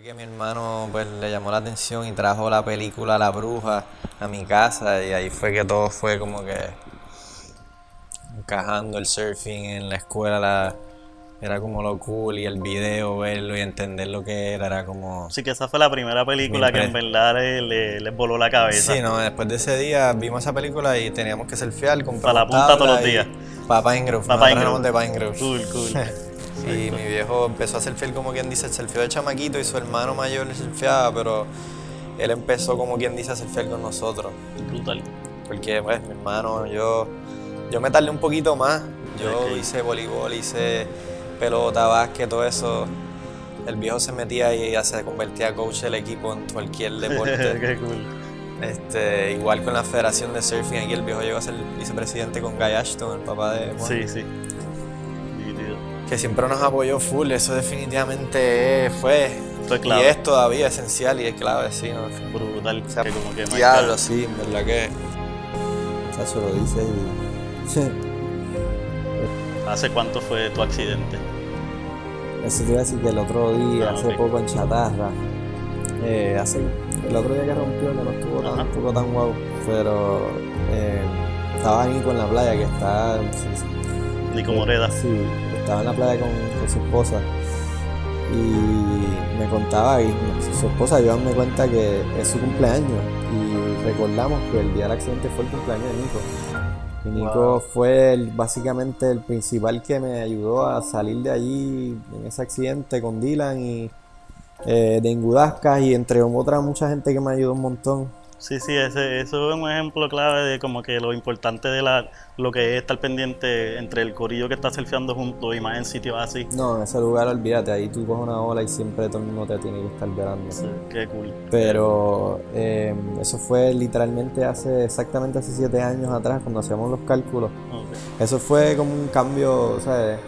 Fue que mi hermano pues le llamó la atención y trajo la película La Bruja a mi casa y ahí fue que todo fue como que encajando el surfing en la escuela la- era como lo cool y el video verlo y entender lo que era era como Así que esa fue la primera película que en verdad le, le- voló la cabeza. Sí, no, después de ese día vimos esa película y teníamos que surfear, compramos Para la punta todos los días. Para Pine Grove, Pa' nosotros Pine éramos Grove. de Pine Grove. Cool, cool. Y mi viejo empezó a surfear como quien dice, surfeó de chamaquito y su hermano mayor le surfeaba, pero él empezó como quien dice a surfear con nosotros. Brutal. Porque pues mi hermano, yo, yo me tardé un poquito más. Yo Ok. hice voleibol, hice pelota, básquet, todo eso. El viejo se metía y ya se convertía coach del equipo en cualquier deporte. Qué cool. Este, igual con la Federación de Surfing, aquí el viejo llegó a ser vicepresidente con Guy Ashton, el papá de Juan, Sí, sí. Que siempre nos apoyó full, eso definitivamente fue, clave. y es todavía esencial y es clave, sí, ¿no? Brutal. O sea, que como que Diablo, sí, en verdad que... Chacho lo dice y. ¿Hace cuánto fue tu accidente? Eso te iba a decir que el otro día, Ah, hace poco en Chatarra, eh, hace, el otro día que rompió, que no estuvo tan, estuvo tan guau, pero eh, estaba Nico en la playa, que está. Nico Moreda. Sí, estaba en la playa con, con su esposa y me contaba, y su esposa Joan me cuenta que es su cumpleaños y recordamos que el día del accidente fue el cumpleaños de Nico. Y Nico Wow. fue el- básicamente el principal que me ayudó a salir de allí en ese accidente con Dylan y eh, de Ingudascas y entre otras mucha gente que me ayudó un montón. Sí, sí, ese, eso es un ejemplo clave de como que lo importante de la, lo que es estar pendiente entre el corillo que está surfeando juntos y más en sitios así. No, en ese lugar olvídate, ahí tú coges una ola y siempre todo el mundo te tiene que estar velando. Sí, qué cool. Pero eh, eso fue literalmente hace exactamente hace siete años atrás cuando hacíamos los cálculos. Ok. Eso fue como un cambio, o sea,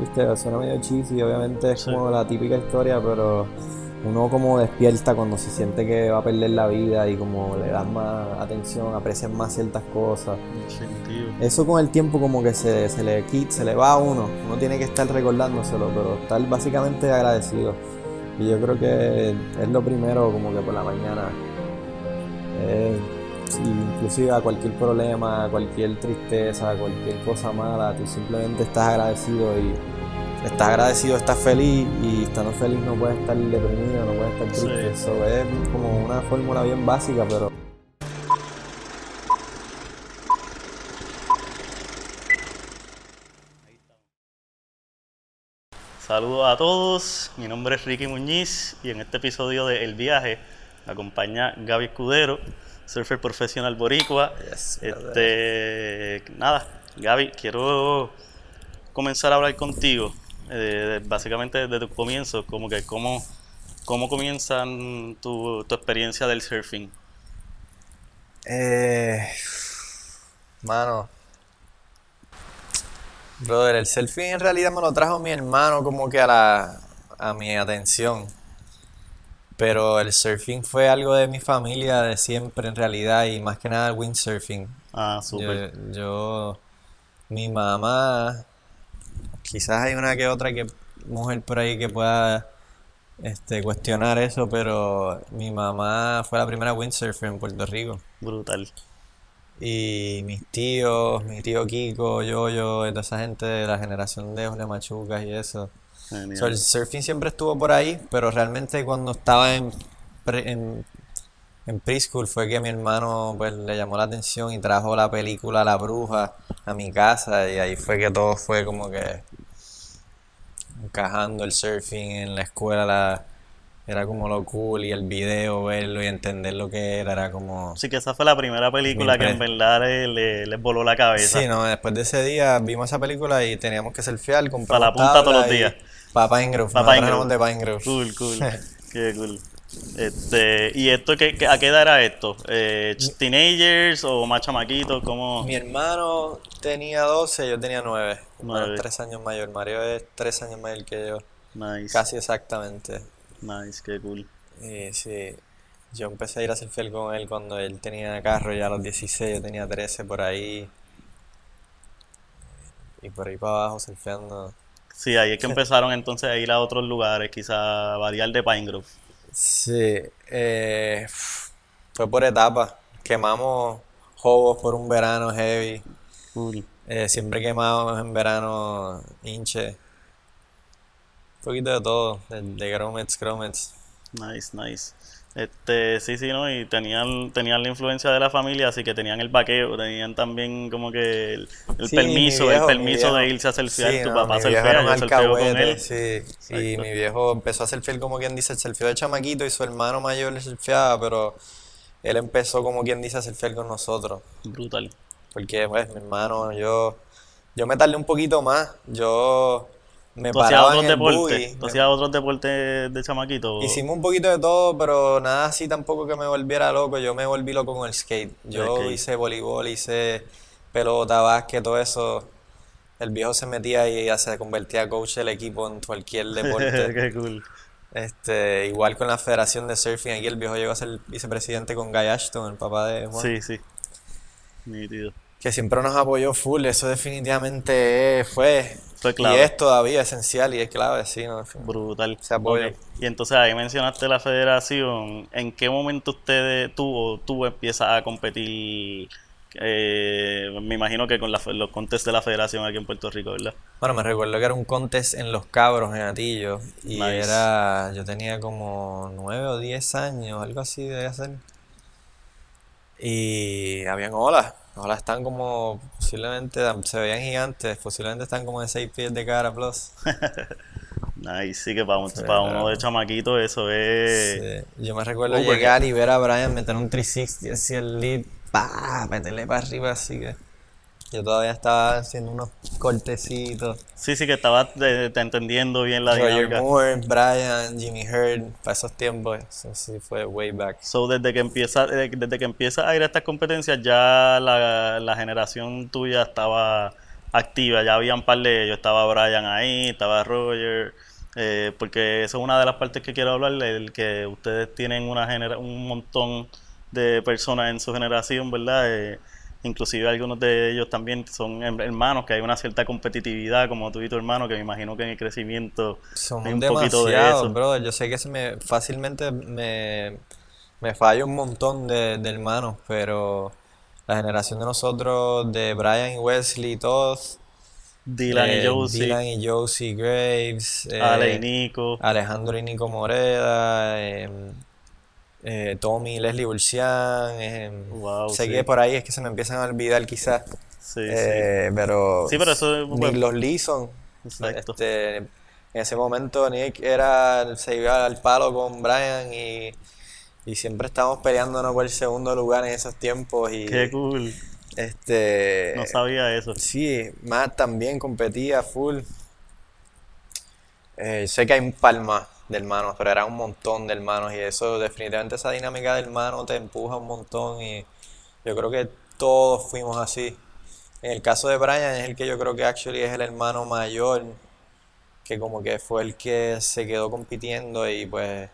viste, suena medio cheesy, obviamente es Sí. como la típica historia, pero uno como despierta cuando se siente que va a perder la vida y como le das más atención, aprecias más ciertas cosas. Eso con el tiempo como que se, se le quita, se le va a uno, uno tiene que estar recordándoselo, pero estar básicamente agradecido. Y yo creo que es lo primero como que por la mañana. Eh, si inclusive a cualquier problema, a cualquier tristeza, a cualquier cosa mala, tú simplemente estás agradecido y estás agradecido, estás feliz y estando feliz no puedes estar deprimido, no puedes estar triste. Sí. Eso es como una fórmula bien básica, pero Saludos a todos, mi nombre es Ricky Muñiz y en este episodio de El Viaje me acompaña Gaby Escudero, surfer profesional boricua. Yes, Este, nada, Gaby, quiero comenzar a hablar contigo, eh, básicamente desde tu comienzo, como que cómo, cómo comienzan tu, tu experiencia del surfing. Eh, mano. Brother, el selfie en realidad me lo trajo mi hermano como que a la a mi atención. Pero el surfing fue algo de mi familia de siempre en realidad y más que nada el windsurfing. Ah, Yo, súper. yo- mi mamá, quizás hay una que otra que mujer por ahí que pueda este, cuestionar eso, pero mi mamá fue la primera windsurfer en Puerto Rico. Brutal. Y mis tíos, mi tío Kiko, Yoyo, y toda esa gente de la generación de Jorge Machucas y eso. So, el surfing siempre estuvo por ahí, pero realmente cuando estaba en, pre- en, en preschool fue que mi hermano pues le llamó la atención y trajo la película La Bruja a mi casa y ahí fue que todo fue como que encajando el surfing en la escuela la- era como lo cool y el video verlo y entender lo que era era como Así que esa fue la primera película que en verdad le- voló la cabeza. Sí, no, después de ese día vimos esa película y teníamos que surfear, Para comprar la punta todos los días. Para Pine Grove, Pa' nosotros Pine éramos Grove. de Pine Grove. Cool, cool. Qué cool. Este, ¿y esto qué, a qué edad era esto? Eh, ¿Teenagers o más chamaquitos? ¿Cómo? Mi hermano tenía 12, yo tenía 9. Nueve. 3 años mayor. Mario es 3 años mayor que yo. Nice. Casi exactamente. Nice, qué cool. Y sí, yo empecé a ir a surfear con él cuando él tenía carro ya a los 16, yo tenía 13 por ahí. Y por ahí para abajo surfeando. Sí, ahí es que empezaron entonces a ir a otros lugares, quizá variar de Pine Grove. Sí, eh, fue por etapas. Quemamos jobos por un verano heavy. Cool. Eh, siempre quemamos en verano hinche. Un poquito de todo, de, de gromets, gromets. Nice, nice. Este, sí, sí, ¿no? Y tenían, tenían la influencia de la familia, así que tenían el vaqueo, tenían también como que el, el Sí, permiso, viejo- el mi permiso de irse a surfear. Sí, tu no, papá mi viejo un yo con él. sí. Y mi viejo empezó a surfear como quien dice, surfeó de chamaquito y su hermano mayor le surfeaba, pero él empezó como quien dice a surfear con nosotros. Brutal. Porque pues mi hermano, yo, yo me tardé un poquito más. Yo me ¿Tú hacías otros deportes? ¿Tú hacías otros deportes de chamaquito? Hicimos un poquito de todo, pero nada así tampoco que me volviera loco. Yo me volví loco con el skate. Yo hice voleibol, hice pelota, básquet, todo eso. El viejo se metía y ya se convertía coach del equipo en cualquier deporte. Qué cool. Este, igual con la Federación de Surfing, aquí el viejo llegó a ser vicepresidente con Guy Ashton, el papá de Juan. Sí, sí. Nítido. Que siempre nos apoyó full, eso definitivamente fue. Fue Y clave. es todavía esencial y es clave, sí, ¿no? Brutal. Se apoya. Ok. Y entonces ahí mencionaste la federación. ¿En qué momento ustedes, tú o tú empiezas a competir? eh, me imagino que con la los contests de la federación aquí en Puerto Rico, ¿verdad? Bueno, me recuerdo que era un contest en Los Cabros, en Atillo, y Nice. era, yo tenía como 9 o 10 años, algo así debía ser. Y habían olas, olas están como, posiblemente, se veían gigantes, posiblemente están como de 6 pies de cara plus. Nice, sí que para, un- Sí, para uno de chamaquito eso es... Sí, Yo me recuerdo Oh, porque- llegar y ver a Brian meter un 360 así el lead, pa, meterle para arriba así que yo todavía estaba haciendo unos cortecitos. Sí, sí que estabas te entendiendo bien la Roger dinámica. Moore, Brian, Jimmy Hurd, para esos tiempos, eso sí fue way back. So, desde que empieza, eh, desde que empieza a ir a estas competencias, ya la, la generación tuya estaba activa, ya había un par de ellos, estaba Brian ahí, estaba Roger, eh, porque eso es una de las partes que quiero hablar, el que ustedes tienen una genera un montón de personas en su generación, ¿verdad? Eh, inclusive algunos de ellos también son hermanos, que hay una cierta competitividad, como tú y tu hermano, que me imagino que en el crecimiento Somos hay un poquito de demasiados, eso. brother. Yo sé que se me fácilmente me, me falla un montón de, de hermanos, pero la generación de nosotros, de Brian y Wesley, todos, Dylan eh, y Josie, Dylan y Josie Graves, eh, Ale y Nico. Alejandro y Nico Moreda, em, eh, Tommy Leslie Burcián, em, Wow, sé sí. que por ahí es que se me empiezan a olvidar quizás, Sí, sí. eh, pero Sí, pero eso es- Nick los Leeson, Exacto. este, en ese momento Nick era, se iba al palo con Brian y, y siempre estábamos peleándonos por el segundo lugar en esos tiempos y Qué cool. este No sabía eso. sí, Matt también competía full. Eh, sé que hay un par más de hermanos, pero era un montón de hermanos y eso definitivamente esa dinámica de hermano te empuja un montón y yo creo que todos fuimos así. En el caso de Brian es el que yo creo que actually es el hermano mayor, que como que fue el que se quedó compitiendo y pues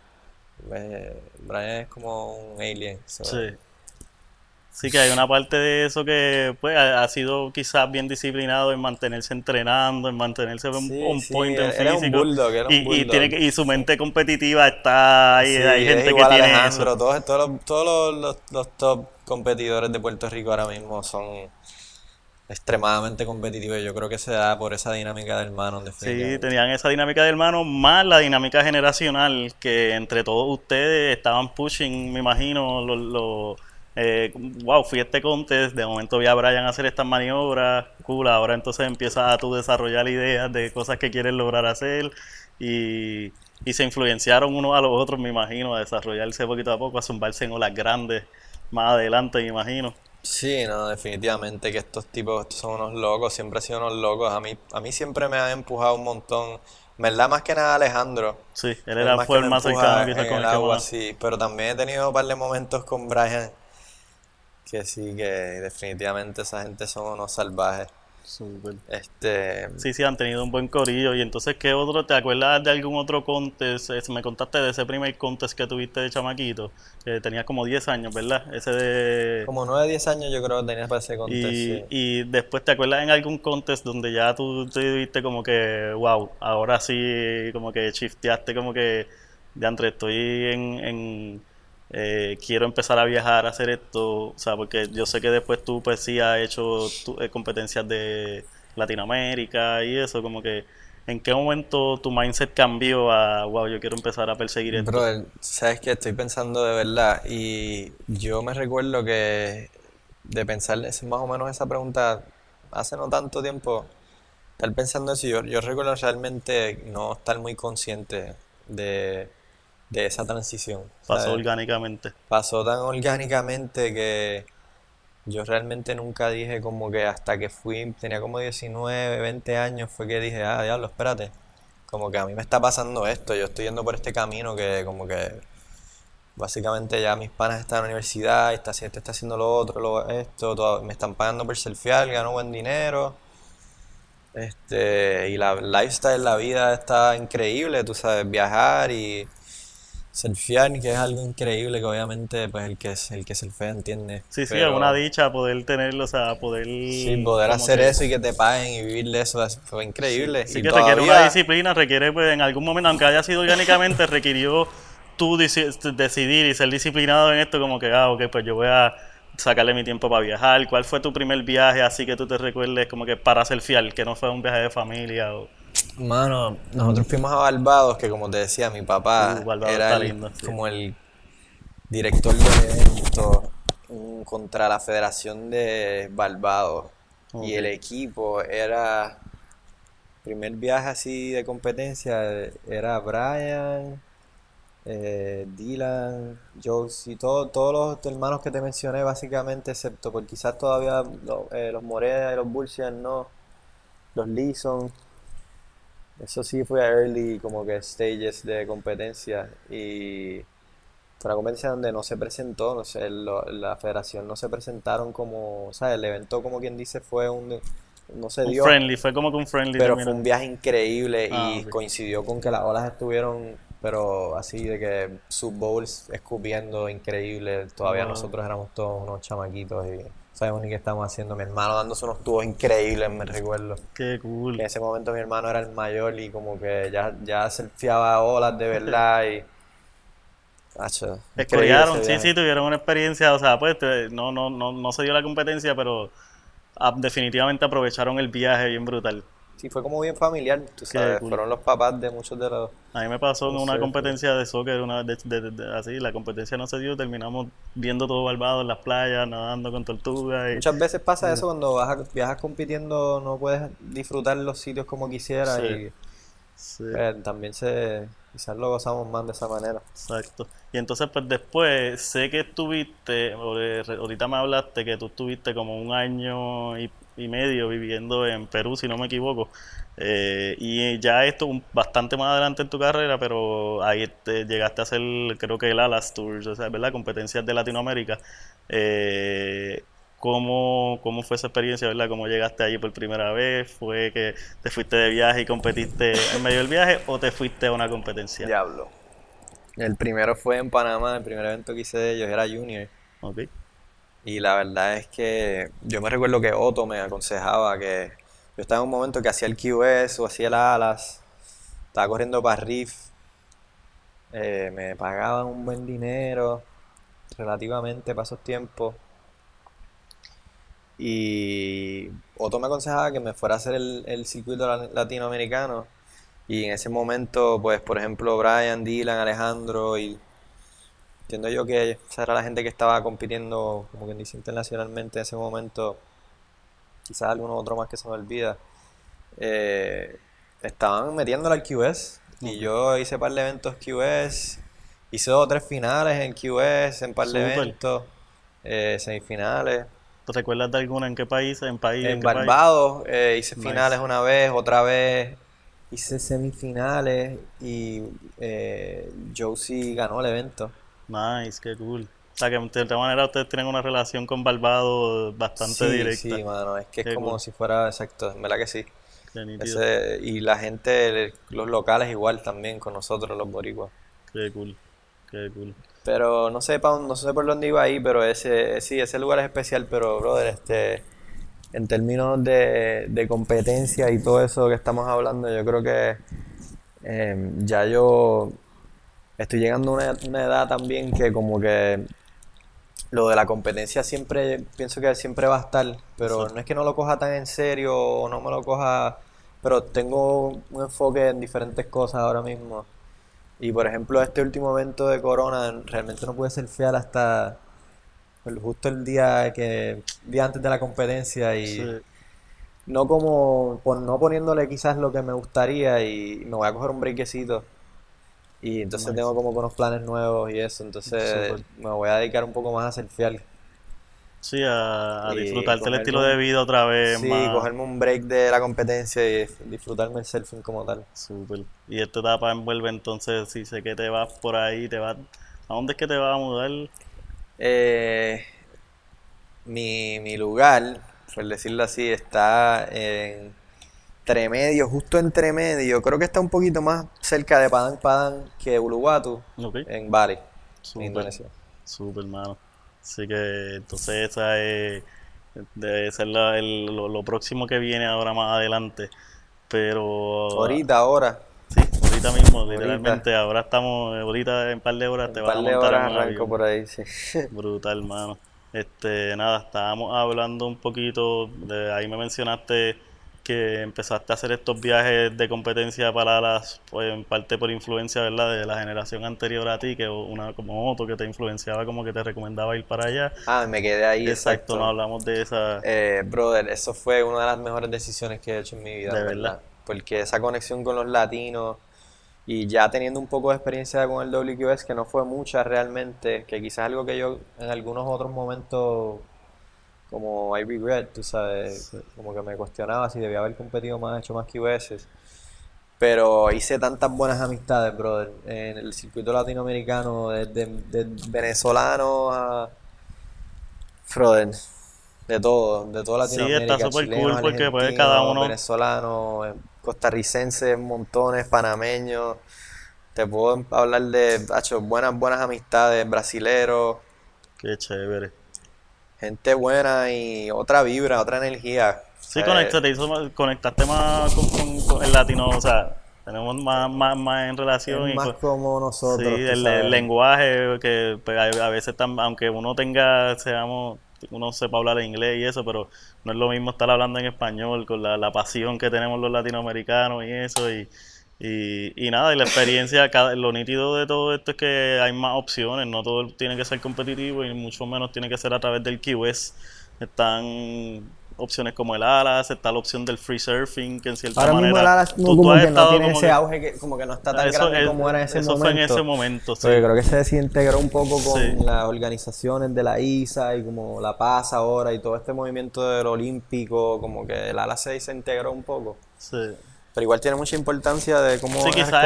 eh, Brian es como un alien. so, Sí. Sí que hay una parte de eso que pues ha, sido quizás bien disciplinado en mantenerse entrenando, en mantenerse Sí, on sí, point en era un físico. bulldog, era un y, y tiene que- y su mente competitiva está ahí, Sí, hay gente que igual a tiene eso. Todos, todos, los, todos los, los- los top competidores de Puerto Rico ahora mismo son extremadamente competitivos. Yo creo que se da por esa dinámica de hermanos, Sí, tenían esa dinámica de hermano más la dinámica generacional que entre todos ustedes estaban pushing, me imagino, los, los, eh, wow, fui a este contest, de momento vi a Brian hacer estas maniobras, cool, ahora entonces empiezas a tú desarrollar ideas de cosas que quieres lograr hacer y, y se influenciaron unos a los otros, me imagino, a desarrollarse poquito a poco, a zumbarse en olas grandes más adelante, me imagino. Sí, no, definitivamente que estos tipos estos son unos locos, siempre han sido unos locos. A mí, a mí siempre me han empujado un montón. ¿Verdad? Más que nada Alejandro. Sí, él era fue el me más cercano quizás en con el agua, sí. Pero también he tenido un par de momentos con Brian que sí, que definitivamente esa gente son unos salvajes. Súper. Este, Sí, sí, han tenido un buen corillo. Y entonces, ¿qué otro? ¿Te acuerdas de algún otro contest? Es- Me contaste de ese primer contest que tuviste de chamaquito, que tenías como 10 años, ¿verdad? Ese de... como 9 10 años yo creo que tenías para ese contest. Y, sí. y después, ¿te acuerdas en algún contest donde ya tú te viste como que, wow, ahora sí, como que shifteaste, como que, de entre estoy en, en, eh, quiero empezar a viajar, a hacer esto, o sea, porque yo sé que después tú, pues sí, has hecho tu- eh, competencias de Latinoamérica y eso, como que, ¿en qué momento tu mindset cambió a, wow, yo quiero empezar a perseguir esto? Brother, sabes que estoy pensando de verdad y yo me recuerdo que de pensar es más o menos esa pregunta hace no tanto tiempo, estar pensando eso, yo, yo recuerdo realmente no estar muy consciente de, de esa transición. Pasó ¿sabes? orgánicamente. Pasó tan orgánicamente que yo realmente nunca dije como que hasta que fui, tenía como 19, 20 años, fue que dije, ah, diablo, espérate, como que a mí me está pasando esto, yo estoy yendo por este camino que como que básicamente ya mis panas están en la universidad, está, este está haciendo lo otro, lo, esto, todo- me están pagando por surfear, gano buen dinero. Este, y la lifestyle, la vida está increíble, tú sabes, viajar y surfear, que es algo increíble que obviamente pues el que es el que surfea entiende. Sí, sí, Pero es una dicha poder tenerlo, o sea, poder... sí, poder hacer que- eso y que te paguen y vivir de eso es- fue increíble. Sí Y que requiere una disciplina, requiere pues en algún momento, aunque haya sido orgánicamente, requirió tú deci- decidir y ser disciplinado en esto, como que, ah, ok, pues yo voy a sacarle mi tiempo para viajar. ¿Cuál fue tu primer viaje así que tú te recuerdes como que para fiel, que no fue un viaje de familia o... Mano, nosotros fuimos a Barbados, que como te decía, mi papá Uh, era el- lindo, sí. como el director del evento mm, contra la Federación de Barbados. Y el equipo era, primer viaje así de competencia, era Brian, eh, Dylan, Josie, todo- todos los hermanos que te mencioné básicamente, excepto por quizás todavía lo- eh, los y los Bursian no, los Leeson. Eso sí fue a early como que stages de competencia. Y fue una competencia donde no se presentó, no sé, lo- la federación no se presentaron como, o sea, el evento como quien dice fue un, no se Un dio, friendly, fue como que un friendly pero fue un viaje increíble Ah, y coincidió con que las olas estuvieron, pero así de que sus bowls escupiendo increíble, todavía Wow. nosotros éramos todos unos chamaquitos y sabemos ni qué estamos haciendo, mi hermano dándose unos tubos increíbles, me recuerdo. Qué cool. En ese momento mi hermano era el mayor y como que ya, ya surfeaba olas de verdad y... Hacho, ese sí, sí, tuvieron una experiencia, o sea, pues no, no, no, no se dio la competencia, pero ah, definitivamente aprovecharon el viaje bien brutal. Sí, fue como bien familiar, tú sabes, cool. fueron los papás de muchos de los... A mí me pasó en No una sé, competencia de soccer, una vez de- de- de- así, la competencia no se dio, terminamos viendo todo Barbados en las playas, nadando con tortugas y Muchas veces pasa eso cuando vas a- viajas compitiendo, no puedes disfrutar los sitios como quisieras Sí. y sí, eh, también se quizás lo gozamos más de esa manera. exacto. Y entonces pues después sé que estuviste, de- ahorita me hablaste que tú estuviste como un año y, y medio viviendo en Perú, si no me equivoco. Eh, y ya esto un- bastante más adelante en tu carrera, pero ahí te llegaste a hacer, creo que el Alas Tours, o sea, ¿verdad? Competencias de Latinoamérica. Eh, ¿cómo, cómo fue esa experiencia, verdad? ¿Cómo llegaste allí por primera vez? ¿Fue que te fuiste de viaje y competiste en medio del viaje o te fuiste a una competencia? Diablo. El primero fue en Panamá, el primer evento que hice de ellos era Junior. Ok. Y la verdad es que yo me recuerdo que Otto me aconsejaba que yo estaba en un momento que hacía el QS o hacía el Alas, estaba corriendo para Riff, eh, me pagaban un buen dinero relativamente para esos tiempos. Y Otto me aconsejaba que me fuera a hacer el, el circuito la- latinoamericano. Y en ese momento, pues, por ejemplo, Brian, Dylan, Alejandro y Entiendo yo que esa era la gente que estaba compitiendo, como quien dice, internacionalmente en ese momento. Quizás alguno otro más que se me olvida. eh, estaban metiéndole al QS. Y yo hice par de eventos QS. Hice dos o tres finales en QS, en par de eventos. eh, semifinales. ¿Te recuerdas de alguna en qué país? ¿En país? En? Barbados eh, hice Nice. finales una vez, otra vez hice semifinales y eh, Josie ganó el evento. Nice, qué cool. O sea, que de esta manera ustedes tienen una relación con Barbados bastante Sí, directa. sí, mano, es que es Qué como cool. si fuera, exacto, en verdad que sí. Ese, y la gente, los locales igual también con nosotros, los boricuas. Qué cool. Qué cool. Pero no sé, pa no sé por dónde iba ahí, pero ese, sí, ese lugar es especial, pero brother, este, en términos de, de competencia y todo eso que estamos hablando, yo creo que eh, ya yo estoy llegando a una, una edad también que como que lo de la competencia siempre, pienso que siempre va a estar, pero no es que no lo coja tan en serio o no me lo coja, pero tengo un enfoque en diferentes cosas ahora mismo. Y por ejemplo, este último evento de Corona realmente no pude ser fiel hasta justo el día que día antes de la competencia y Sí. no como pon- no poniéndole quizás lo que me gustaría y me voy a coger un breakcito y entonces tengo como que unos planes nuevos y eso, entonces me voy a dedicar un poco más a fiel. Sí, a, a disfrutarte el estilo un- de vida otra vez Sí, más. cogerme un break de la competencia y disfrutarme el surfing como tal. Súper. Y esta etapa envuelve entonces, si sé que te vas por ahí, te vas... ¿A dónde es que te vas a mudar? Eh, mi, mi lugar, por decirlo así, está en entre medio, justo entre medio. Creo que está un poquito más cerca de Padang Padang que Uluwatu, en Bali, en. Indonesia. Súper, mano. Así que entonces esa es, debe ser la- el- lo, lo próximo que viene ahora más adelante. Pero Ahorita, ahora, sí, ahorita mismo, Ahorita. literalmente, ahora estamos, ahorita en un par de horas te vas a par de montar en horas un arranco avión. por ahí, sí. Brutal, mano. Este, nada, estábamos hablando un poquito, de ahí me mencionaste que empezaste a hacer estos viajes de competencia para las, pues en parte por influencia, ¿verdad? De la generación anterior a ti, que una como Otto que te influenciaba, como que te recomendaba ir para allá. Ah, me quedé ahí, Exacto, exacto. no hablamos de esa. Eh, brother, eso fue una de las mejores decisiones que he hecho en mi vida, De verdad. Porque esa conexión con los latinos y ya teniendo un poco de experiencia con el WQS, que no fue mucha realmente, que quizás algo que yo en algunos otros momentos, como I regret, tú sabes, como que me cuestionaba si debía haber competido más, hecho más QS. Pero hice tantas buenas amistades, brother, en el circuito latinoamericano, desde, desde venezolanos a Brother, de todo, de toda Sí, Latinoamérica, está súper cool porque, argentinos, cada uno- venezolanos, costarricenses, montones, panameños. Te puedo hablar de, hacho, buenas, buenas amistades, brasileros, Qué chévere. Gente buena y otra vibra, otra energía. Sí, conectaste, hizo más- conectaste más con, con- con el latino, o sea, tenemos más, más, más en relación. es y más con- como nosotros, Sí, el, lenguaje que pues, a, a veces tam- aunque uno tenga, seamos, uno sepa hablar inglés y eso, pero no es lo mismo estar hablando en español con la, la pasión que tenemos los latinoamericanos y eso y, y, y nada, y la experiencia, cada, lo nítido de todo esto es que hay más opciones, no todo tiene que ser competitivo y mucho menos tiene que ser a través del QS. Están opciones como el Alas, está la opción del free surfing, que en cierta Ahora manera mismo el Alas no, tú- tú como has que no tiene ese que- auge que como que no está tan grande es- como era en ese eso fue en momento. ese momento, sí. Creo que se desintegró un poco con Sí. las organizaciones de la ISA y como la Paz ahora y todo este movimiento del olímpico, como que el ala se desintegró un poco. Sí. Pero igual tiene mucha importancia de cómo Sí, quizás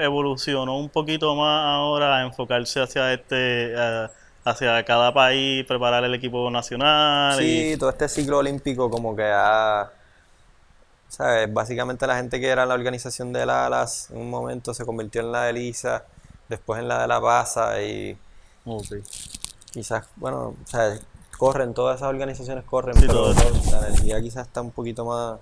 evolucionó un poquito más ahora a enfocarse hacia este, hacia cada país, preparar el equipo nacional Sí, y todo este ciclo olímpico como que ha... ¿Sabes? Básicamente la gente que era la organización del ALAS en un momento se convirtió en la de ISA, después en la de la PASA y Ok. quizás, bueno, o sea, corren, todas esas organizaciones corren, Sí, pero la energía quizás está un poquito más...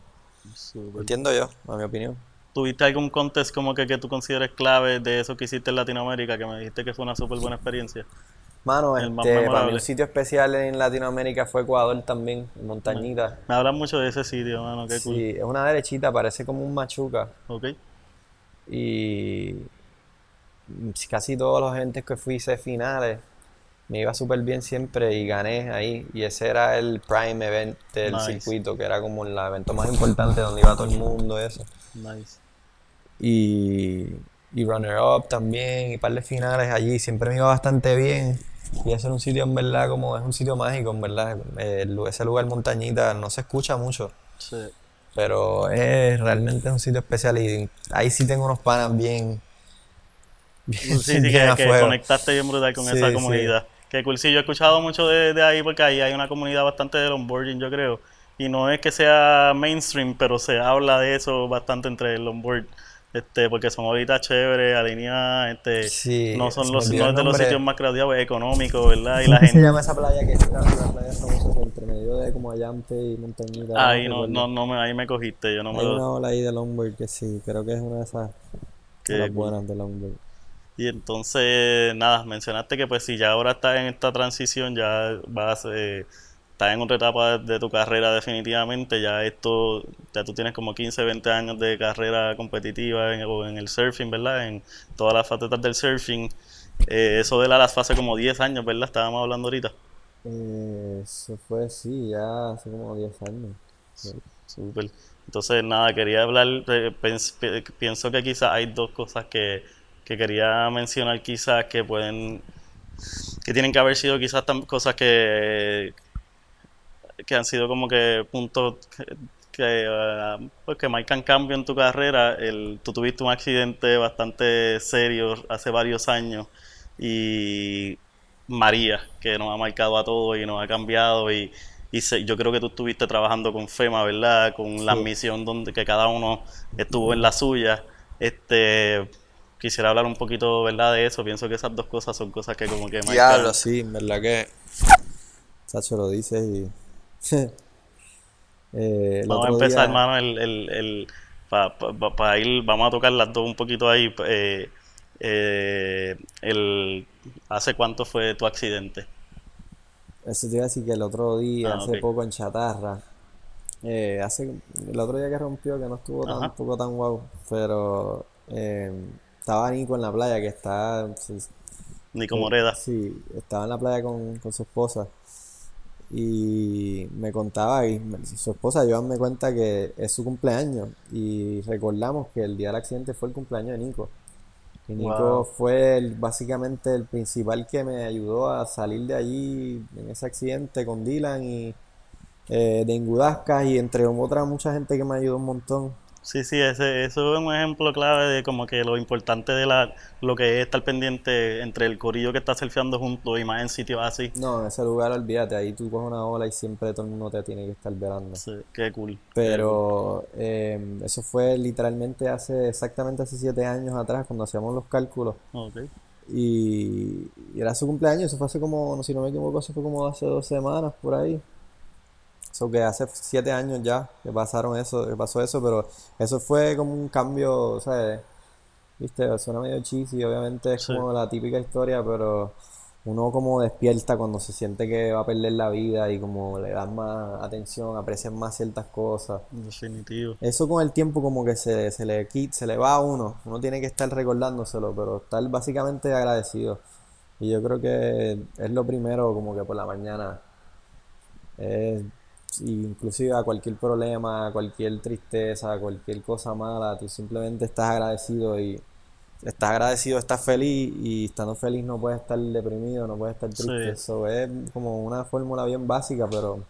Entiendo yo, a mi opinión. ¿Tuviste algún contest como que, que tú consideres clave de eso que hiciste en Latinoamérica, que me dijiste que fue una súper buena experiencia? Mano, El este, para mí memorable. un sitio especial en Latinoamérica fue Ecuador también, en Montañita. Me hablan mucho de ese sitio, mano, qué cool. Sí, es una derechita, parece como un machuca. Ok. Y casi todos los gentes que fui hice finales. Me iba súper bien siempre y gané ahí. Y ese era el prime event del Nice. circuito, que era como el evento más importante donde iba todo el mundo, eso. Nice. y, y runner-up también, y par de finales allí, siempre me iba bastante bien. Y ese era un sitio en verdad como, es un sitio mágico en verdad, el ese lugar montañita no se escucha mucho, Sí. pero es realmente un sitio especial y ahí sí tengo unos panas bien, Sí, sí, que, conectaste bien brutal con Sí, esa sí. Qué cool. Sí, yo he escuchado mucho de, de ahí porque ahí hay una comunidad bastante del onboarding, yo creo. Y no es que sea mainstream, pero se habla de eso bastante entre el onboard. Este, porque son ahorita chéveres, alineadas, este, Sí, no son los, me no es de los sitios más creativos, económicos, ¿verdad? Y la ¿Cómo que se gente, llama esa playa que está la playa famosa que entre medio de como Allante y Montañita? ahí no, no, no me, ahí me cogiste, yo no me Hay lo, una ola ahí de longboard que sí, creo que es una de esas que- de las buenas de longboard. Y entonces, nada, mencionaste que pues si ya ahora estás en esta transición, ya vas, eh, estás en otra etapa de, de tu carrera definitivamente, ya esto, ya tú tienes como 15, 20 años de carrera competitiva en, el surfing, ¿verdad? En todas las facetas del surfing. Eh, eso de la las hace como 10 años, ¿verdad? Estábamos hablando ahorita. Eh, eso fue, sí, ya hace como 10 años. Súper. Entonces, nada, quería hablar, eh, pienso que quizás hay dos cosas que, que quería mencionar quizás que pueden, que tienen que haber sido quizás cosas que, que han sido como que puntos que, que, ah, pues que marcan cambio en tu carrera. El, tú tuviste un accidente bastante serio hace varios años y María, que nos ha marcado a todos y nos ha cambiado y, y se- yo creo que tú estuviste trabajando con FEMA, ¿verdad? Con la misión donde que cada uno estuvo en la suya. Este, quisiera hablar un poquito, ¿verdad? De eso. Pienso que esas dos cosas son cosas que como que. Diablo, sí, en verdad que. Sacho lo dices y... Eh, Vamos a empezar, día- hermano, el, el, el, para ir, vamos a tocar las dos un poquito ahí. eh, eh, el, ¿hace cuánto fue tu accidente? Eso te iba a decir que el otro día, Ah, hace poco en Chatarra, eh, hace, el otro día que rompió, que no estuvo Ajá. tampoco tan guau, pero estaba Nico en la playa, que está, Nico Moreda. sí, estaba en la playa con, con su esposa y me contaba, y su esposa Joan me cuenta que es su cumpleaños y recordamos que el día del accidente fue el cumpleaños de Nico. Y Nico Wow. fue el- básicamente el principal que me ayudó a salir de allí en ese accidente con Dylan y eh, de Ingudasca y entre otra mucha gente que me ayudó un montón. Sí, sí, ese, eso es un ejemplo clave de como que lo importante de la, lo que es estar pendiente entre el corillo que está surfeando juntos y más en sitios así. No, en ese lugar olvídate, ahí tú coges una ola y siempre todo el mundo te tiene que estar velando. Sí, qué cool. qué cool. Pero eh, eso fue literalmente hace exactamente hace siete años atrás cuando hacíamos los cálculos Ok. y, y era su cumpleaños, eso fue hace como, no, si no me equivoco, eso fue como hace dos semanas por ahí. Eso que hace siete años ya que pasaron eso, que pasó eso, pero eso fue como un cambio, o sea, viste, suena medio cheesy, obviamente es Sí. como la típica historia, pero uno como despierta cuando se siente que va a perder la vida y como le das más atención, aprecias más ciertas cosas. Definitivo. Eso con el tiempo como que se, se le quita, se le va a uno. Uno tiene que estar recordándoselo, pero estar básicamente agradecido. Y yo creo que es lo primero como que por la mañana. Es, y inclusive a cualquier problema, a cualquier tristeza, a cualquier cosa mala, tú simplemente estás agradecido y estás agradecido, estás feliz y estando feliz no puedes estar deprimido, no puedes estar triste. Sí. Eso es como una fórmula bien básica, pero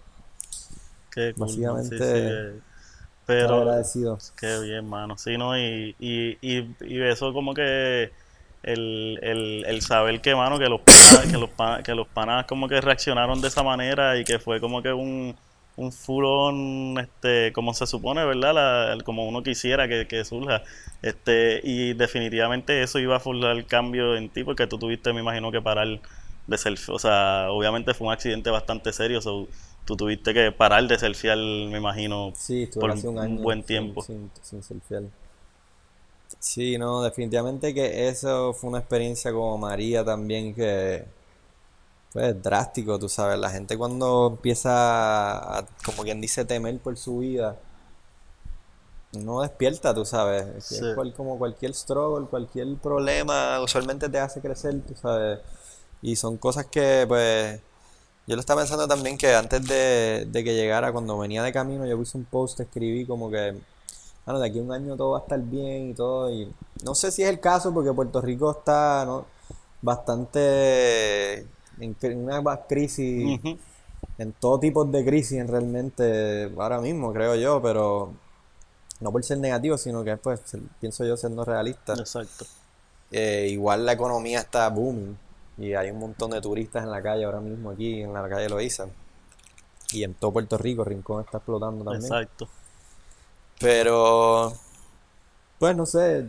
Qué cool, man. Sí, Básicamente, sí, eh, estar Pero, agradecido. Qué bien, mano. Sí, ¿no? Y, y, y, y eso como que el, el, el saber que, mano, que los panas, que los panas, que los panas como que reaccionaron de esa manera y que fue como que un, un full on, este, como se supone, ¿verdad? La- como uno quisiera que, que surja. Este, y definitivamente eso iba a forzar el cambio en ti porque tú tuviste, me imagino, que parar de selfie. O sea, obviamente fue un accidente bastante serio, so, tú tuviste que parar de selfiear, me imagino, Sí, estuve por casi un buen sin- tiempo. Sin, sin surfear. Sí, no, definitivamente que eso fue una experiencia como María también que fue drástico, tú sabes, la gente cuando empieza a, como quien dice, temer por su vida, no despierta, tú sabes, es que es Sí. cual- como cualquier struggle, cualquier problema, usualmente te hace crecer, tú sabes, y son cosas que pues yo lo estaba pensando también que antes de, de que llegara, cuando venía de camino, yo puse un post, escribí como que, bueno, de aquí a un año todo va a estar bien y todo. Y no sé si es el caso porque Puerto Rico está, ¿no? bastante en una crisis, en todo tipo de crisis en realmente ahora mismo, creo yo, pero no por ser negativo, sino que pues pienso yo siendo realista. Exacto. Eh, igual la economía está booming. Y hay un montón de turistas en la calle ahora mismo aquí, en la calle Loíza. Y en todo Puerto Rico, Rincón está explotando también. Exacto. Pero, pues no sé.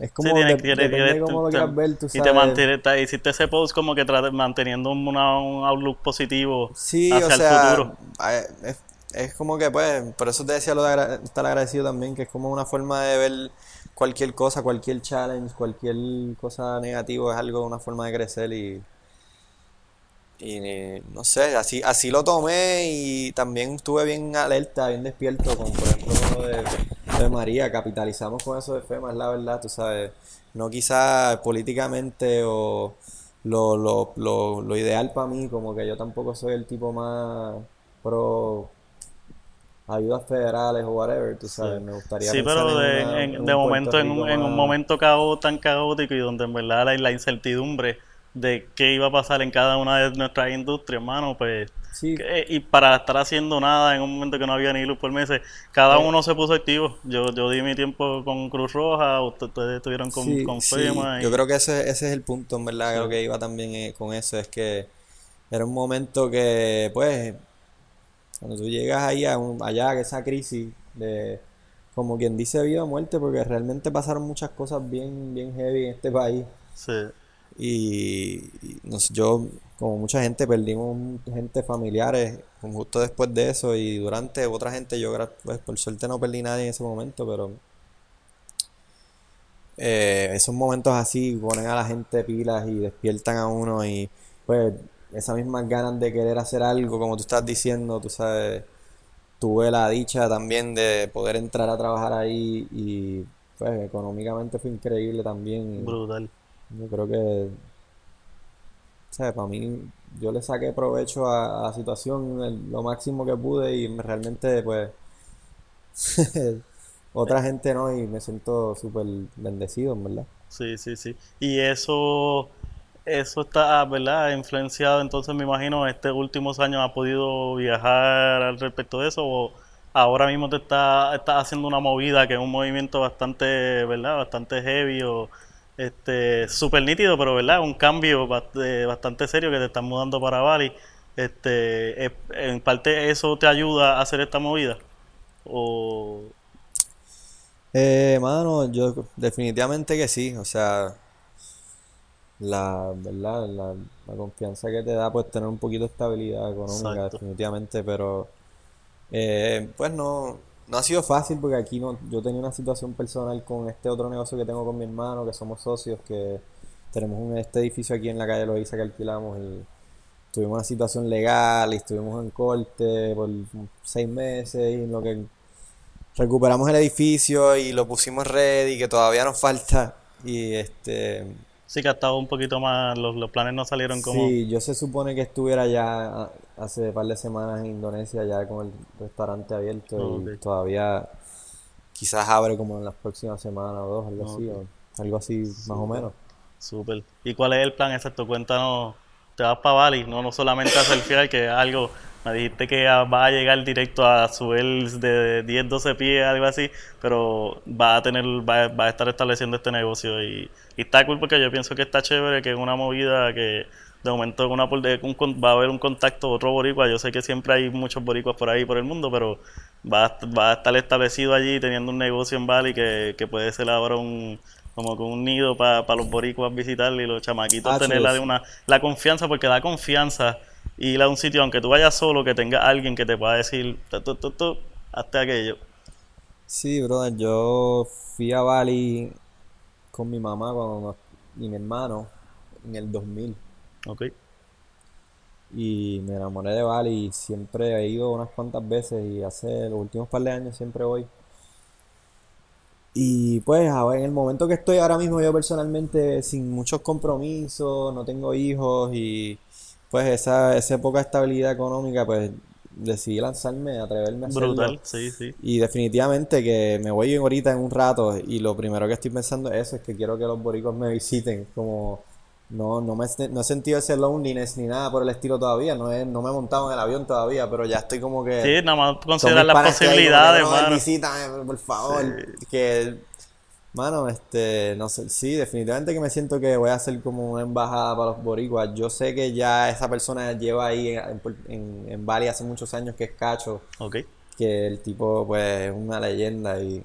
Es como, Sí, tiene- de- tiene- depende tiene- cómo lo te- quieras ver, tú y te mantienes, te- hiciste ese post como que manteniendo una- un outlook positivo Sí, hacia o el sea, futuro. eh, es, es como que pues, por eso te decía lo de agra- estar agradecido también, que es como una forma de ver cualquier cosa, cualquier challenge, cualquier cosa negativa, es algo, una forma de crecer y, y no sé, así, así lo tomé y también estuve bien alerta, bien despierto, como por ejemplo con lo de, de María, capitalizamos con eso de FEMA, es la verdad, tú sabes, no quizás políticamente o lo, lo, lo, lo ideal para mí, como que yo tampoco soy el tipo más pro ayudas federales o whatever, tú sabes, me gustaría Sí, pero en de, una- en- en de momento en un, en momento cao- tan caótico y donde en verdad la, la incertidumbre de qué iba a pasar en cada una de nuestras industrias, hermano, pues Sí, que- y para estar haciendo nada en un momento que no había ni luz por meses, cada Eh. uno se puso activo. Yo, yo di mi tiempo con Cruz Roja, ustedes estuvieron con, Sí, con sí, FEMA. y- Yo creo que ese, ese es el punto, en verdad, lo que iba también eh, con eso, es que era un momento que, pues, cuando tú llegas ahí a un- allá, a esa crisis de, como quien dice, vida o muerte, porque realmente pasaron muchas cosas bien, bien heavy en este país. sí. Y, y nos- yo, como mucha gente, perdimos gente familiares como justo después de eso y durante otra gente, yo pues, por suerte no perdí nadie en ese momento, pero eh, esos momentos así ponen a la gente pilas y despiertan a uno y pues esas mismas ganas de querer hacer algo, como tú estás diciendo, tú sabes, tuve la dicha también de poder entrar a trabajar ahí y pues económicamente fue increíble también. Brutal. Yo creo que, ¿sabes? Para mí, yo le saqué provecho a, a la situación el- lo máximo que pude y me- realmente, pues, otra gente no y me siento súper bendecido, en verdad. Sí, sí, sí. Y eso, eso está, ¿verdad? Influenciado, entonces me imagino, estos últimos años ha podido viajar al respecto de eso, o ahora mismo te está, estás haciendo una movida que es un movimiento bastante, ¿verdad? Bastante heavy o este súper nítido, pero ¿verdad? Un cambio bast- bastante serio que te estás mudando para Bali. Este, en parte eso te ayuda a hacer esta movida. O Eh, mano, yo definitivamente que sí, o sea, la verdad, la, la confianza que te da pues tener un poquito de estabilidad económica, Exacto. definitivamente, pero eh, pues no, no ha sido fácil porque aquí no, yo tenía una situación personal con este otro negocio que tengo con mi hermano, que somos socios, que tenemos este edificio aquí en la calle Loíza que alquilamos tuvimos una situación legal y estuvimos en corte por seis meses y lo que recuperamos el edificio y lo pusimos ready, que todavía nos falta. Y este, sí que ha estado un poquito más, los, los planes no salieron como... sí, yo se supone que estuviera ya hace un par de semanas en Indonesia ya con el restaurante abierto y todavía quizás abre como en las próximas semanas o dos, algo así, o algo así más o menos. Súper. ¿Y cuál es el plan exacto? Cuéntanos. Te vas para Bali, no, no solamente a surfear, que es algo. Me dijiste que va a llegar directo a subir de 10, 12 pies, algo así, pero va a tener, va, va a estar estableciendo este negocio y, y está cool porque yo pienso que está chévere, que es una movida que de momento una, un va a haber un contacto otro boricua. Yo sé que siempre hay muchos boricuas por ahí por el mundo, pero va a, va a estar establecido allí teniendo un negocio en Bali que, que puede ser ahora un como que un nido para los boricuas visitar y los chamaquitos Ah, tener la, una, la confianza, porque da confianza ir a un sitio, aunque tú vayas solo, que tenga alguien que te pueda decir, hazte aquello. Sí, brother, yo fui a Bali con mi mamá cuando y mi hermano en el 2000 Ok. y me enamoré de Bali y siempre he ido unas cuantas veces y hace los últimos par de años siempre voy. Y pues en el momento que estoy ahora mismo yo personalmente sin muchos compromisos, no tengo hijos y pues esa, esa poca estabilidad económica pues decidí lanzarme, atreverme a hacerlo. Brutal, sí, sí. Y definitivamente que me voy ahorita en un rato y lo primero que estoy pensando es eso, es que quiero que los boricos me visiten, como no, no me no he sentido ese loneliness ni nada por el estilo todavía, no, he- no me he montado en el avión todavía, pero ya estoy como que Sí, nada más considerar las como posibilidades, "Brother, mano. visítame, por favor, que Mano, este, no sé, sí, definitivamente que me siento que voy a hacer como una embajada para los boricuas. Yo sé que ya esa persona lleva ahí en, en, en Bali hace muchos años que es Cacho, Ok. que el tipo pues es una leyenda y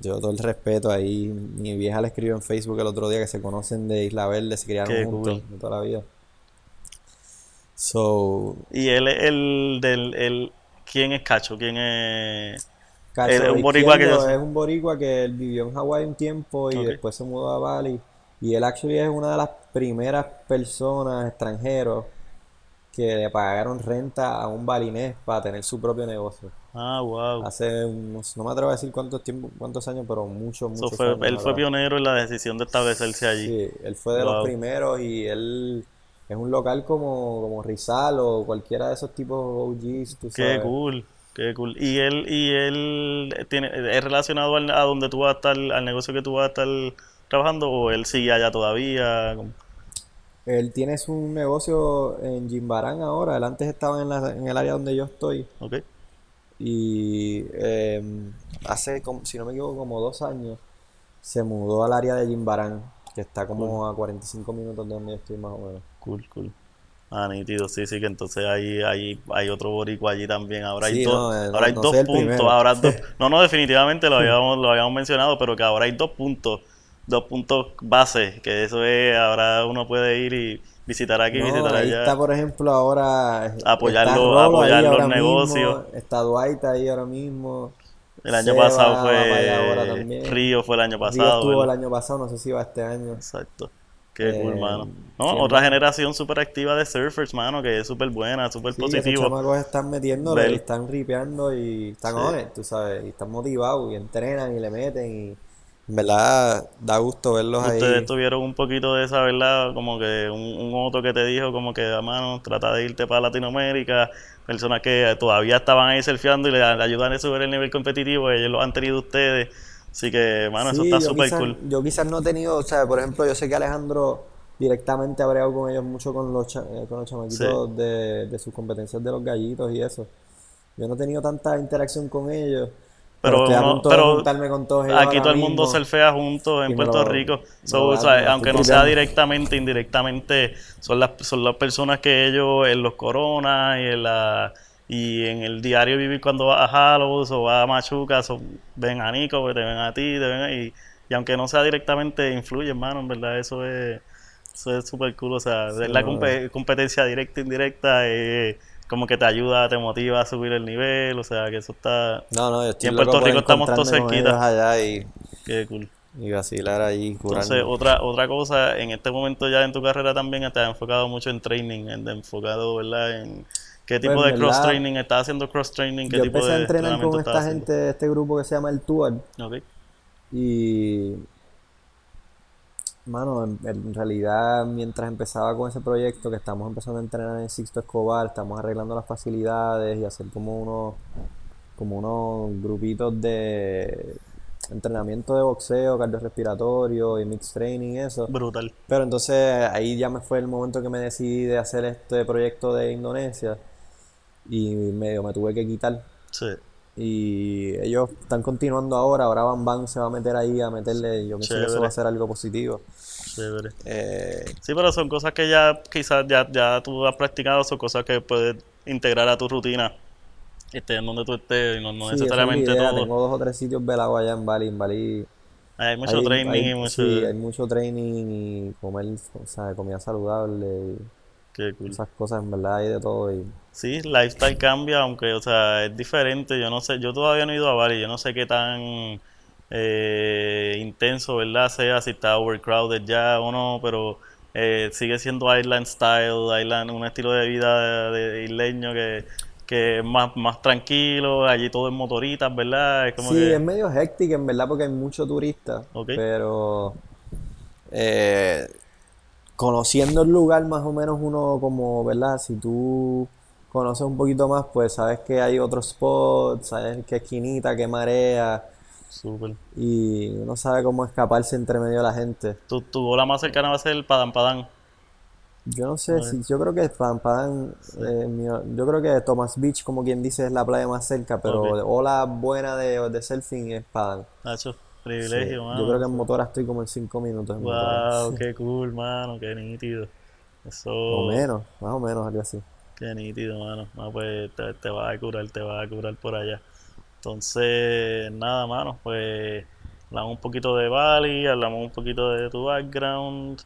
yo todo el respeto ahí. Mi vieja le escribió en Facebook el otro día que se conocen de Isla Verde, se criaron Qué juntos cool. de toda la vida. So, Y él es el del. El, ¿Quién es Cacho? ¿Quién es.? Es un boricua que yo Izquierdo sé. es un boricua que él vivió en Hawái un tiempo y después se mudó a Bali. Y él actually es una de las primeras personas extranjeros que le pagaron renta a un balinés para tener su propio negocio. Ah, wow. Hace unos, no me atrevo a decir cuántos tiempo, cuántos años, pero muchos, So muchos fue, años él fue pionero en la decisión de establecerse allí. Sí, él fue de Wow. los primeros y él es un local como, como Rizal o cualquiera de esos tipos OGs, tú Qué sabes. cool, qué cool. Y él, y él tiene, es relacionado al- a donde tú vas a estar, al negocio que tú vas a estar trabajando, o él sigue allá todavía. Él tiene su negocio en Jimbarán ahora. Él antes estaba en, la- en el área donde yo estoy. Ok. Y em, hace, como, si no me equivoco, como dos años, se mudó al área de Jimbarán, que está como a 45 minutos de donde yo estoy más o menos. Cool, cool. Ah, nítido, sí, sí, que entonces hay, hay, hay otro boricua allí también. Ahora hay dos, no, eh, no- ahora hay no dos puntos, primero. ahora dos. No, no, definitivamente lo habíamos, lo habíamos mencionado, pero que ahora hay dos puntos, dos puntos base, que eso es, ahora uno puede ir y visitar aquí, visitar ahí allá. está, por ejemplo, ahora está Apoyarlo- apoyar los mismo, negocios. está Dwight ahí ahora mismo. El año Seba pasado fue. Río, fue el año Río pasado, estuvo el año pasado, no sé si va este año. Exacto. Qué cool, Eh, mano. No, otra generación súper activa de surfers, mano, que es súper buena, súper Sí, positivo. chamacos están metiéndole, Ver- y están ripeando y están Sí. on it, tú sabes, y están motivados y entrenan y le meten y en verdad da gusto verlos ahí. Ustedes tuvieron un poquito de esa, ¿verdad? Como que un, un otro que te dijo como que, "Ah, mano, trata de irte para Latinoamérica. Personas que todavía estaban ahí surfeando y le, le ayudan a subir el nivel competitivo, ellos lo han tenido ustedes. Así que, mano, eso Sí, está yo súper cool. yo quizás no he tenido, o sea, por ejemplo, yo sé que Alejandro directamente ha bregado con ellos mucho con los, cha- eh, con los chamaquitos de, de sus competencias de los gallitos y eso. Yo no he tenido tanta interacción con ellos, pero, con todos ellos aquí todo el mundo surfea juntos en Puerto lo- Rico. So, o sea, aunque no sea directamente, indirectamente, son las, son las personas que ellos en los coronas y en la y en el diario vivir cuando vas a Hallows o vas a Machuca, son- ven a Nico, pues, te ven a ti, te ven a- y, y aunque no sea directamente, influye, hermano, en verdad, eso es eso es súper cool, o sea, es la competencia directa e indirecta, eh, como que te ayuda, te motiva a subir el nivel, o sea, que eso está, No, no, yo estoy Y en Puerto Rico estamos todos cerquita. allá y, que cool. y vacilar ahí, Entonces, curarme. otra, otra cosa, en este momento ya en tu carrera también te has enfocado mucho en training, en, enfocado, ¿verdad? En qué tipo Pues, de en cross training, estás haciendo cross training, qué Yo tipo empecé de a entrenar con esta gente de este grupo que se llama el Tour Ok, y Mano, en, en realidad mientras empezaba con ese proyecto que estamos empezando a entrenar en Sixto Escobar, estamos arreglando las facilidades y hacer como unos, como unos grupitos de entrenamiento de boxeo, cardiorrespiratorio y mixed training eso. brutal. Pero entonces ahí ya me fue el momento que me decidí de hacer este proyecto de Indonesia y medio me tuve que quitar. Sí, Y ellos están continuando ahora, ahora Bam Bam se va a meter ahí a meterle, yo pienso que eso Chévere. va a ser algo positivo. chévere. Eh, Sí, pero son cosas que ya quizás ya, ya tú has practicado, son cosas que puedes integrar a tu rutina, estés en donde tú estés, no, no sí, es necesariamente idea, todo. Tengo dos o tres sitios velados allá en Bali, en Bali Hay mucho hay- training hay- y mucho... sí, hay mucho training y comer, o sea, comida saludable y Qué cool. esas cosas, en verdad hay de todo y Sí, lifestyle cambia, aunque, o sea, es diferente. Yo no sé, yo todavía no he ido a Bali, yo no sé qué tan eh, intenso, ¿verdad? Sea si está overcrowded ya o no, pero eh, sigue siendo island style, island, un estilo de vida de, de isleño que, que es más, más tranquilo, allí todo en motoritas, ¿verdad? Es como Sí, que, es medio hectic en verdad porque hay muchos turistas, Ok. pero eh, conociendo el lugar más o menos uno como, ¿verdad? Si tú conoces un poquito más, pues sabes que hay otros spots, sabes qué esquinita, qué marea, súper. y uno sabe cómo escaparse entre medio de la gente. Tu, tu bola más cercana va a ser el Padán Padán. Yo no sé si, yo creo que Padán, eh, mi- yo creo que Thomas Beach, como quien dice, es la playa más cerca, pero ola buena de, de surfing es Padán. Nacho. Privilegio, Sí, mano. Yo creo que en motora estoy como en 5 minutos. En motora. Wow, qué cool, mano, qué nítido. Eso, O menos, más o menos, algo así. qué nítido, mano. No, pues te, te vas a curar, te vas a curar por allá. Entonces, nada, mano, pues hablamos un poquito de Bali, hablamos un poquito de tu background.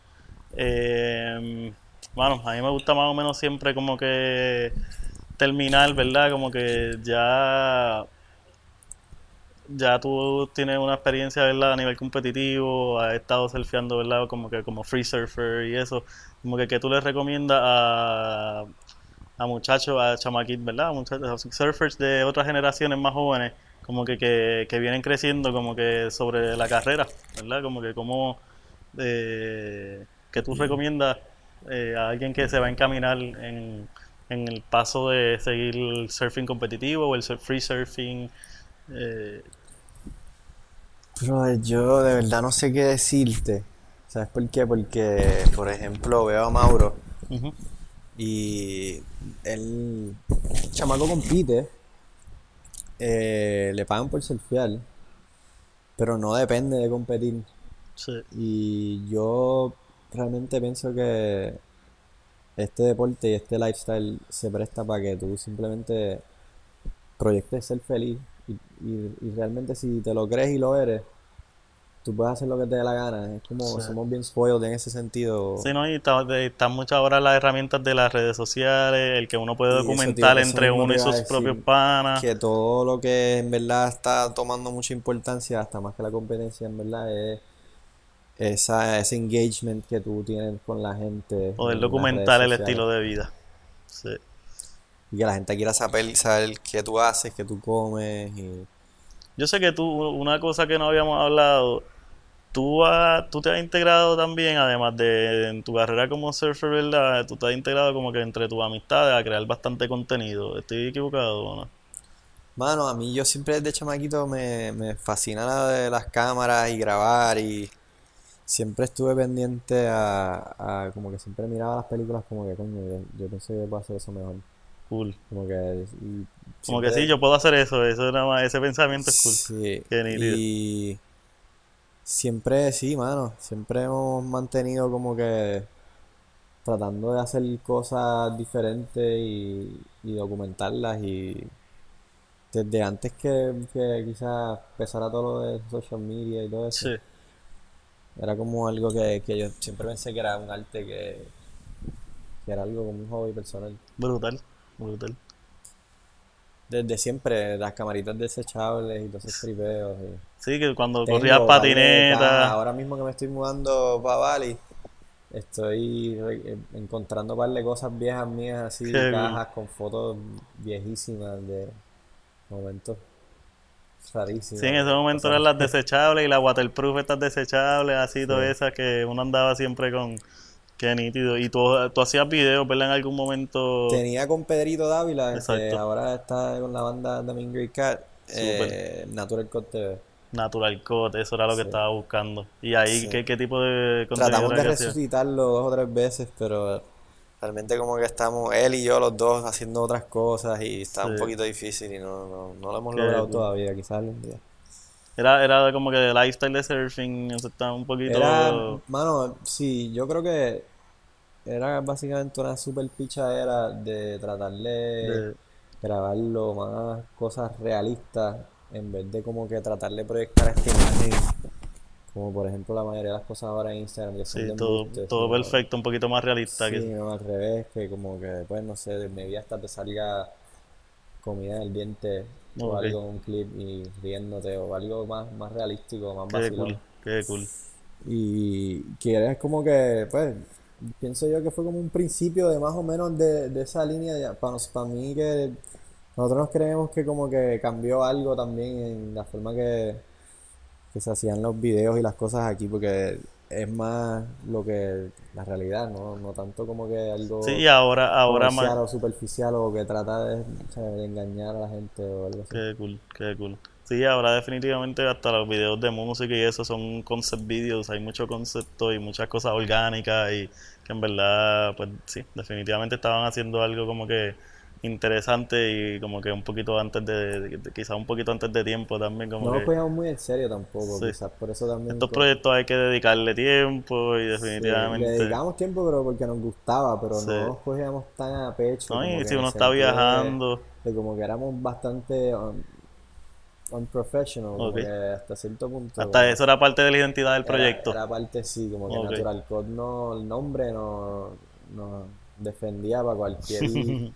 Eh, mano, a mí me gusta más o menos siempre como que terminar, ¿verdad? Como que ya ya tú tienes una experiencia, ¿verdad? A nivel competitivo, has estado surfeando, ¿verdad? Como que como free surfer y eso. Como que, ¿qué tú les recomiendas a, a muchachos, a chamaquitos, ¿verdad? A muchachos, a surfers de otras generaciones más jóvenes, como que, que, que vienen creciendo como que sobre la carrera, ¿verdad? Como que como eh, que tú recomiendas eh, a alguien que se va a encaminar en, en el paso de seguir el surfing competitivo o el free surfing. eh, Brother, yo de verdad no sé qué decirte. ¿Sabes por qué? Porque, por ejemplo, veo a Mauro ujú, y él, el chamaco compite, eh, le pagan por surfear, pero no depende de competir. sí, Y yo realmente pienso que este deporte y este lifestyle se presta para que tú simplemente proyectes ser feliz y, realmente si te lo crees y lo eres, tú puedes hacer lo que te dé la gana. Es como Sí. somos bien spoiled en ese sentido. Sí, ¿no? Y está- están muchas ahora las herramientas de las redes sociales, el que uno puede tío, documentar entre uno y sus decir, propios panas. Que todo lo que en verdad está tomando mucha importancia, hasta más que la competencia, en verdad, es esa, ese engagement que tú tienes con la gente. Poder documentar el estilo de vida. Sí. Y que la gente quiera saber, saber qué tú haces, qué tú comes. Y... Yo sé que tú, una cosa que no habíamos hablado, tú, has- tú te has integrado también, además de en tu carrera como surfer, ¿verdad? Tú te has integrado como que entre tus amistades a crear bastante contenido. ¿Estoy equivocado o no? Mano, a mí yo siempre desde chamaquito me, me fascina la de las cámaras y grabar y siempre estuve pendiente a, a como que siempre miraba las películas como que coño, yo, yo pienso que puedo hacer eso mejor. Cool. Como que, y Como que sí, yo puedo hacer eso, eso nada más, ese pensamiento es cool. Sí, y siempre, sí, mano, siempre hemos mantenido como que tratando de hacer cosas diferentes y, y documentarlas y desde antes que, que quizás empezara todo lo de social media y todo eso, Sí, era como algo que, que yo siempre pensé que era un arte que, que era algo como un hobby personal. brutal, brutal. Desde siempre, las camaritas desechables y todos esos tripeos. y- Sí, que cuando Tengo cajas. patineta, Ahora mismo que me estoy mudando para Bali, estoy eh, encontrando un par de cosas viejas mías así, Qué cajas con fotos viejísimas de momentos rarísimos. Sí, en ese momento eran las desechables y las waterproof, estas desechables, así, todas Sí. esas que uno andaba siempre con. Qué nítido. Y tú, tú hacías videos, ¿verdad? En algún momento. Tenía con Pedrito Dávila, que ahora está con la banda The Mean Grey Cat, eh, Natural Cut TV. Natural Cut, eso era lo que estaba buscando. Y ahí, Sí. ¿qué, qué tipo de contenido Tratamos de resucitarlo dos o tres veces, pero realmente como que estamos él y yo los dos haciendo otras cosas y está un poquito difícil y no, no, no lo hemos logrado todavía, quizás algún día. Era, era como que lifestyle de surfing, eso estaba un poquito. Era, mano, sí, yo creo que era básicamente una super pichadera de tratar de de- grabar lo más cosas realistas en vez de como que tratar de proyectar esta imagen, como por ejemplo la mayoría de las cosas ahora en Instagram que son sí, de todo, todo perfecto, un poquito más realista. Sí, que, no, al revés, que como que, pues, no sé, de media hasta te salga comida en el diente o Ok. algo un clip y riéndote o algo más, más realístico, más qué vacilón. cool, qué cool. Y que es como que, pues, pienso yo que fue como un principio de más o menos de, de esa línea. ya. Para, para mí que nosotros nos creemos que como que cambió algo también en la forma que, que se hacían los videos y las cosas aquí, porque es más lo que la realidad, ¿no? No tanto como que algo Sí, y ahora, ahora comercial más. o superficial o que trata de, o sea, de engañar a la gente o algo así. Qué cool, qué cool. Sí, ahora definitivamente hasta los videos de música y eso son concept videos, hay mucho concepto y muchas cosas orgánicas y que en verdad, pues sí, definitivamente estaban haciendo algo como que interesante y como que un poquito antes de, quizás un poquito antes de tiempo también como no que nos cogíamos muy en serio tampoco, Sí. quizás por eso también. estos como- proyectos hay que dedicarle tiempo y Sí, definitivamente le dedicábamos tiempo, pero porque nos gustaba, pero Sí. no nos cogíamos tan a pecho. ¿no? y si uno está sentido de- viajando de como que éramos bastante un- unprofessional, como Ok. que hasta cierto punto. hasta como- eso era parte de la identidad del era- proyecto Era, parte sí, como que Ok. Natural Code no, el nombre no, no defendía para cualquier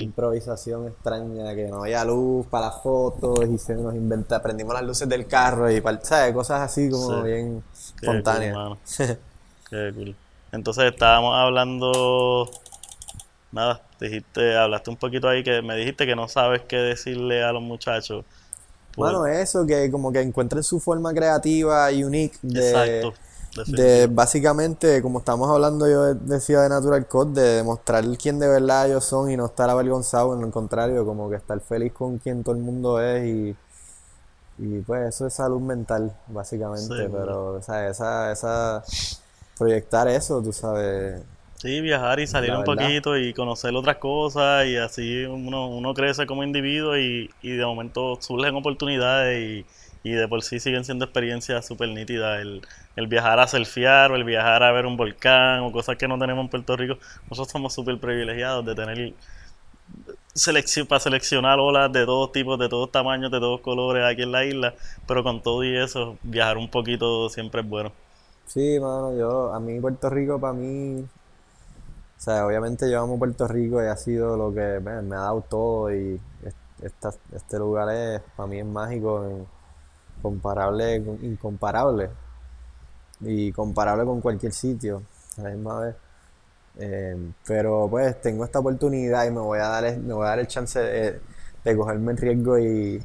improvisación extraña, que no había luz para las fotos y se nos inventa, prendimos las luces del carro y para, ¿sabes? cosas así como Sí. bien Qué espontáneas. Qué cool. Entonces estábamos hablando, nada, dijiste, hablaste un poquito ahí que me dijiste que no sabes qué decirle a los muchachos. Bueno, eso, que como que encuentren su forma creativa y unique de, exacto. De básicamente, como estamos hablando yo de- decía de Natural Code, de demostrar quién de verdad ellos son y no estar avergonzado, en lo contrario, como que estar feliz con quien todo el mundo es y, y pues eso es salud mental, básicamente, Sí, pero o sea, esa, esa, proyectar eso, tú sabes, Sí, viajar y salir un poquito y conocer otras cosas y así uno, uno crece como individuo y, y de momento surgen oportunidades y, y de por sí siguen siendo experiencias súper nítidas. El, el viajar a surfear o el viajar a ver un volcán o cosas que no tenemos en Puerto Rico. Nosotros somos súper privilegiados de tener selección, para seleccionar olas de todos tipos, de todos tamaños, de todos colores aquí en la isla, pero con todo y eso, viajar un poquito siempre es bueno. Sí, mano, yo, a mí Puerto Rico, para mí, o sea, obviamente yo amo Puerto Rico y ha sido lo que me, ha dado todo y este lugar es, para mí es mágico, comparable, incomparable y comparable con cualquier sitio a la misma vez. Eh, pero pues tengo esta oportunidad y me voy a dar, me voy a dar el chance de, de cogerme el riesgo y,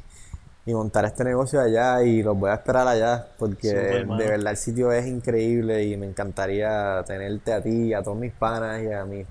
y montar este negocio allá y los voy a esperar allá porque mano. de verdad el sitio es increíble y me encantaría tenerte a ti, a todos mis panas y a mi,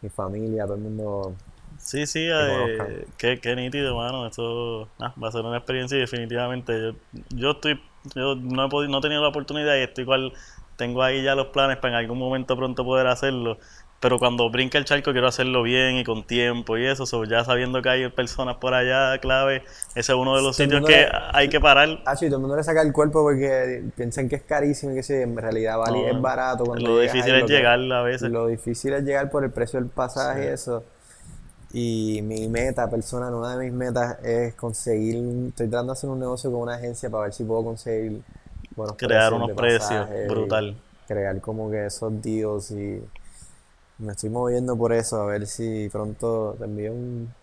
mi familia, a todo el mundo. Sí, sí, que eh, qué, qué nítido, mano. Eso ah, va a ser una experiencia y definitivamente yo, yo estoy, yo no he podido, no he tenido la oportunidad y estoy igual, tengo ahí ya los planes para en algún momento pronto poder hacerlo. Pero cuando brinque el charco quiero hacerlo bien y con tiempo y eso, so, ya sabiendo que hay personas por allá clave, ese es uno de los sitios que le- hay que parar. Ah, sí, todo el mundo le saca el cuerpo porque piensan que es carísimo y que sí, en realidad vale, No, es barato cuando lo difícil ahí, es lo que- llegar a veces. Lo difícil es llegar por el precio del pasaje y eso. Y mi meta personal, una de mis metas es conseguir, estoy tratando de hacer un negocio con una agencia para ver si puedo conseguir buenos Crear precios unos precios, brutal. Crear como que esos deals y me estoy moviendo por eso, a ver si pronto te envío un,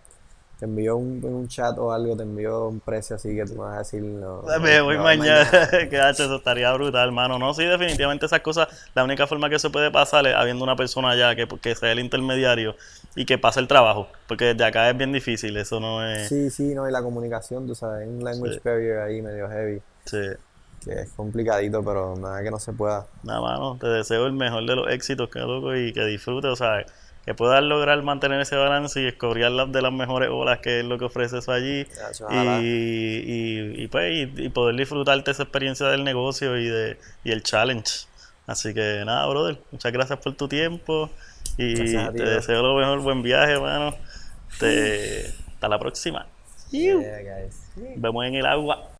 te envío un, un chat o algo, te envío un precio así que tú me vas a decir no, Me voy no, mañana, que hacho, eso estaría brutal, hermano. No, sí, definitivamente esas cosas, la única forma que se puede pasar es habiendo una persona allá que, que sea el intermediario y que pase el trabajo, porque desde acá es bien difícil, eso no es... Sí, sí, no, y la comunicación, tú sabes, un language Sí. barrier ahí medio heavy, Sí. que es complicadito, pero nada que no se pueda. Nada, mano, te deseo el mejor de los éxitos, que loco, y que disfrutes, o sea, que puedas lograr mantener ese balance y escoger las de las mejores olas, que es lo que ofrece eso allí, y, y, y, pues, y, poder disfrutarte esa experiencia del negocio y, de, y el challenge. Así que nada, brother, muchas gracias por tu tiempo y ti, te deseo lo mejor, buen viaje, hermano. Te, hasta la próxima. Yeah, guys. Vemos en el agua.